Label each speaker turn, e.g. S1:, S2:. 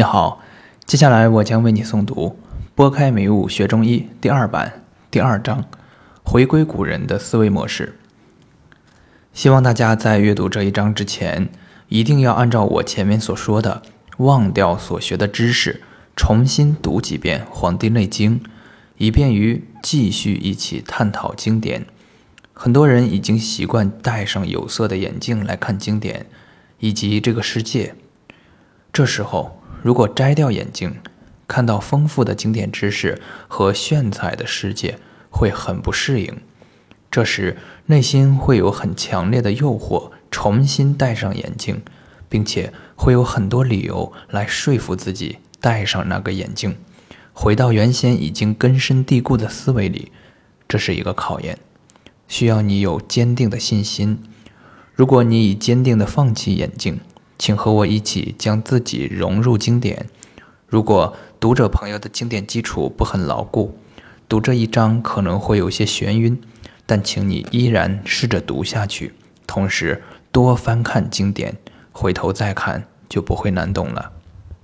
S1: 你好，接下来我将为你诵读《拨开迷雾学中医》第二版第二章：回归古人的思维模式。希望大家在阅读这一章之前，一定要按照我前面所说的，忘掉所学的知识，重新读几遍《黄帝内经》，以便于继续一起探讨经典。很多人已经习惯戴上有色的眼镜来看经典以及这个世界，这时候。如果摘掉眼镜，看到丰富的经典知识和炫彩的世界，会很不适应。这时内心会有很强烈的诱惑，重新戴上眼镜，并且会有很多理由来说服自己戴上那个眼镜，回到原先已经根深蒂固的思维里。这是一个考验，需要你有坚定的信心。如果你已坚定地放弃眼镜，请和我一起将自己融入经典。如果读者朋友的经典基础不很牢固，读这一章可能会有些眩晕，但请你依然试着读下去，同时多翻看经典，回头再看就不会难懂了。